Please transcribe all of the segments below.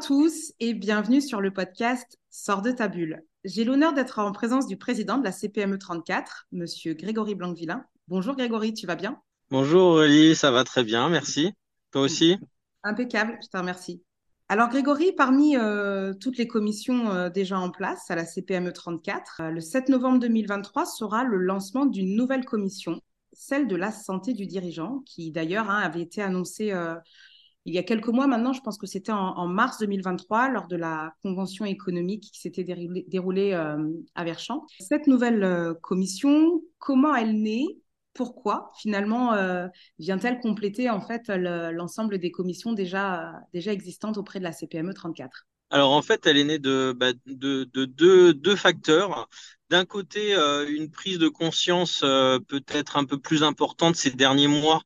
tous et bienvenue sur le podcast Sors de ta bulle. J'ai l'honneur d'être en présence du président de la CPME 34, monsieur Grégory Blanquevillain. Bonjour Grégory, tu vas bien? Bonjour Aurélie, ça va très bien, merci. Toi aussi? Impeccable, je te remercie. Alors Grégory, parmi euh, toutes les commissions euh, déjà en place à la CPME 34, euh, le 7 novembre 2023 sera le lancement d'une nouvelle commission, celle de la santé du dirigeant, qui d'ailleurs hein, avait été annoncée il y a quelques mois maintenant, je pense que c'était en, mars 2023, lors de la convention économique qui s'était déroulée, euh, à Verchamp. Cette nouvelle euh, commission, comment elle naît? Pourquoi finalement euh, vient-elle compléter en fait l'ensemble des commissions déjà, déjà existantes auprès de la CPME 34 alors en fait, elle est née de, bah, de, deux, facteurs. D'un côté, une prise de conscience peut-être un peu plus importante ces derniers mois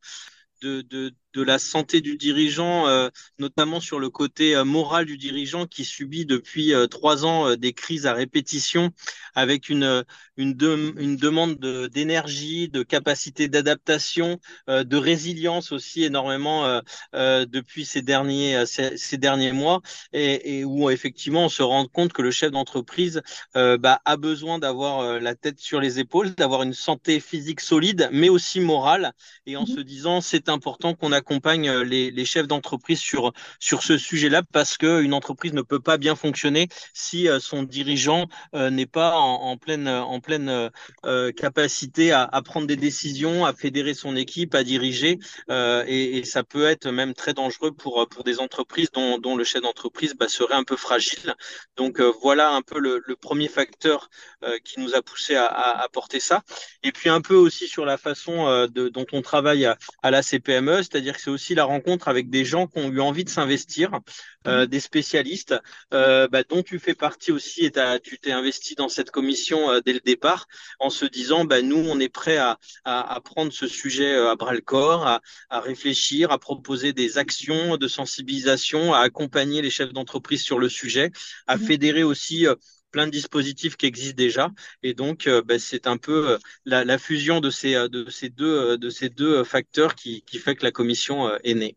de, de la santé du dirigeant, euh, notamment sur le côté euh, moral du dirigeant qui subit depuis euh, trois ans des crises à répétition avec une, une, une demande d'énergie, de, capacité d'adaptation, de résilience aussi énormément depuis ces derniers, ces, derniers mois et, et, où effectivement on se rend compte que le chef d'entreprise bah, a besoin d'avoir la tête sur les épaules, d'avoir une santé physique solide, mais aussi morale. Et en mmh se disant c'est important qu'on a accompagne euh, les, chefs d'entreprise sur, sur ce sujet-là parce qu'une entreprise ne peut pas bien fonctionner si euh, son dirigeant euh, n'est pas en, pleine, en pleine capacité à, prendre des décisions, à fédérer son équipe, à diriger. Et, ça peut être même très dangereux pour, pour des entreprises dont, dont le chef d'entreprise bah, serait un peu fragile. Donc voilà un peu le, premier facteur qui nous a poussé à, porter ça. Et puis un peu aussi sur la façon de, dont on travaille à la CPME, c'est-à-dire c'est aussi la rencontre avec des gens qui ont eu envie de s'investir, euh, mhm. des spécialistes, euh, bah, dont tu fais partie aussi et tu t'es investi dans cette commission euh, dès le départ, en se disant, bah, nous, on est prêt à, à, prendre ce sujet à bras le corps, à, à, réfléchir, à proposer des actions de sensibilisation, à accompagner les chefs d'entreprise sur le sujet, à mhm. fédérer aussi plein de dispositifs qui existent déjà. Et donc, euh, bah, c'est un peu euh, la, fusion de ces, euh, de ces, deux, de ces deux facteurs qui fait que la commission est née.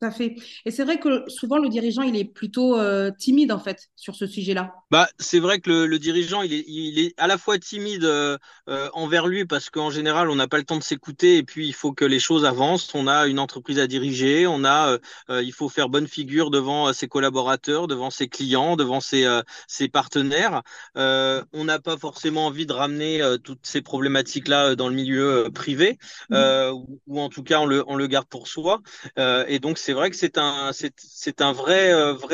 Tout à fait. Et c'est vrai que souvent, le dirigeant, il est plutôt timide, en fait, sur ce sujet-là. Bah, c'est vrai que le, dirigeant, il est, il est à la fois timide euh, euh, envers lui parce qu'en général, on n'a pas le temps de s'écouter et puis il faut que les choses avancent. On a une entreprise à diriger, on a, euh, il faut faire bonne figure devant ses collaborateurs, devant ses clients, devant ses, ses partenaires. on n'a pas forcément envie de ramener toutes ces problématiques-là dans le milieu privé mmh. ou, en tout cas, on le, on le garde pour soi. et donc, c'est vrai que c'est un, c'est, un vrai,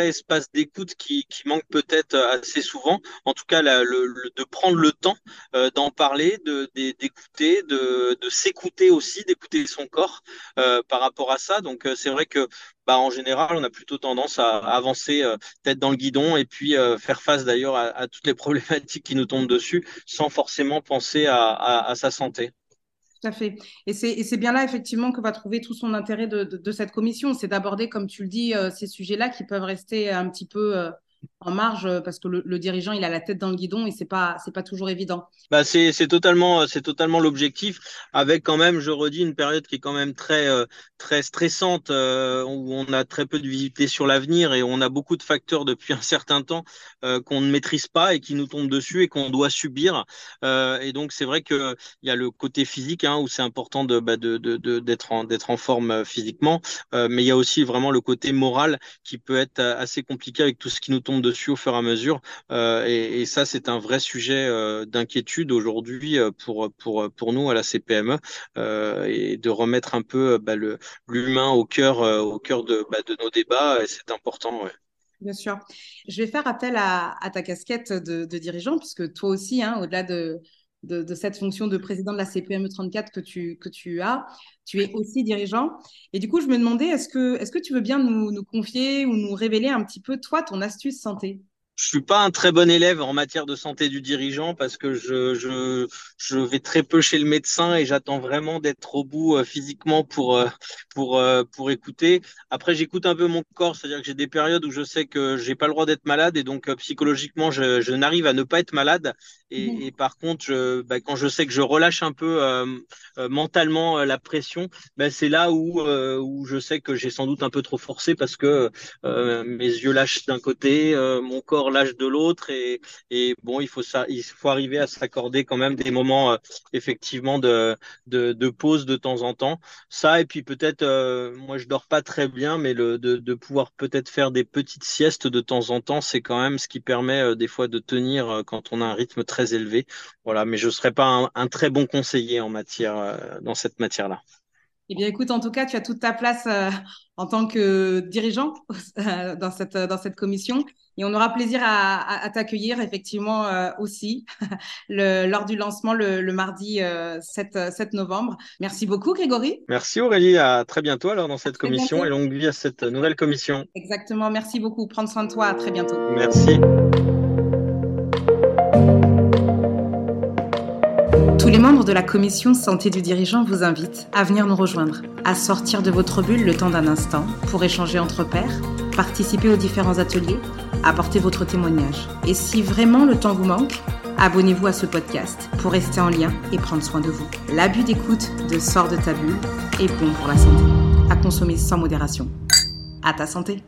espace d'écoute qui, manque peut-être à assez souvent, en tout cas de prendre le temps euh, d'en parler, d'écouter, de, s'écouter aussi, d'écouter son corps euh, par rapport à ça. Donc euh, c'est vrai que bah, en général, on a plutôt tendance à, avancer tête dans le guidon et puis faire face d'ailleurs à, toutes les problématiques qui nous tombent dessus sans forcément penser à, sa santé. Et c'est bien là, effectivement, que va trouver tout son intérêt de, de cette commission. C'est d'aborder, comme tu le dis, ces sujets-là qui peuvent rester un petit peu en marge euh, parce que le, dirigeant il a la tête dans le guidon et c'est pas c'est pas toujours évident. Bah c'est totalement c'est totalement l'objectif. Avec quand même je redis une période qui est quand même très euh, très stressante euh, où on a très peu de visibilité sur l'avenir et on a beaucoup de facteurs depuis un certain temps qu'on ne maîtrise pas et qui nous tombent dessus et qu'on doit subir. Et donc c'est vrai que il y a le côté physique hein, où c'est important bah, d'être de, de, en d'être en forme physiquement. Mais il y a aussi vraiment le côté moral qui peut être assez compliqué avec tout ce qui nous tombe dessus au fur et à mesure. Euh, et, ça, c'est un vrai sujet euh, d'inquiétude aujourd'hui euh, pour, pour, pour nous à la CPME et de remettre un peu bah, l'humain au cœur, au cœur de, bah, de nos débats. C'est important. Bien sûr. Je vais faire appel à, ta casquette de, dirigeant, puisque toi aussi, hein, au-delà de, de, cette fonction de président de la CPME 34 que tu, que tu as. Tu es aussi dirigeant. Et du coup, je me demandais, est-ce que, est que tu veux bien nous, nous, confier ou nous révéler un petit peu, toi, ton astuce santé? Je suis pas un très bon élève en matière de santé du dirigeant parce que je, je, je vais très peu chez le médecin et j'attends vraiment d'être au bout euh, physiquement pour, euh, pour, euh, pour écouter. Après, j'écoute un peu mon corps, c'est-à-dire que j'ai des périodes où je sais que j'ai pas le droit d'être malade et donc psychologiquement, je, je n'arrive à ne pas être malade. Et, mmh. et par contre, je, bah, quand je sais que je relâche un peu mentalement la pression, bah, c'est là où, où je sais que j'ai sans doute un peu trop forcé parce que mes yeux lâchent d'un côté, mon corps l'âge de l'autre et, bon, il faut ça, il faut arriver à s'accorder quand même des moments euh, effectivement de, pause de temps en temps. Ça et puis peut-être, euh, moi je dors pas très bien, mais le, de, pouvoir peut-être faire des petites siestes de temps en temps, c'est quand même ce qui permet euh, des fois de tenir quand on a un rythme très élevé. Voilà, mais je serais pas un, un très bon conseiller en matière dans cette matière-là. Eh bien, écoute, en tout cas, tu as toute ta place en tant que dirigeant dans cette, dans cette commission. Et on aura plaisir à, à, t'accueillir effectivement euh, aussi le, lors du lancement le, le mardi euh, 7, 7, novembre. Merci beaucoup Grégory. Merci Aurélie, à très bientôt alors dans cette commission et longue vie à cette nouvelle commission. Exactement, merci beaucoup. Prends soin de toi, à très bientôt. Merci. Tous les membres de la commission santé du dirigeant vous invitent à venir nous rejoindre, à sortir de votre bulle le temps d'un instant pour échanger entre pairs, participer aux différents ateliers apportez votre témoignage. Et si vraiment le temps vous manque, abonnez-vous à ce podcast pour rester en lien et prendre soin de vous. L'abus d'écoute de Sort de ta bulle est bon pour la santé. À consommer sans modération. À ta santé.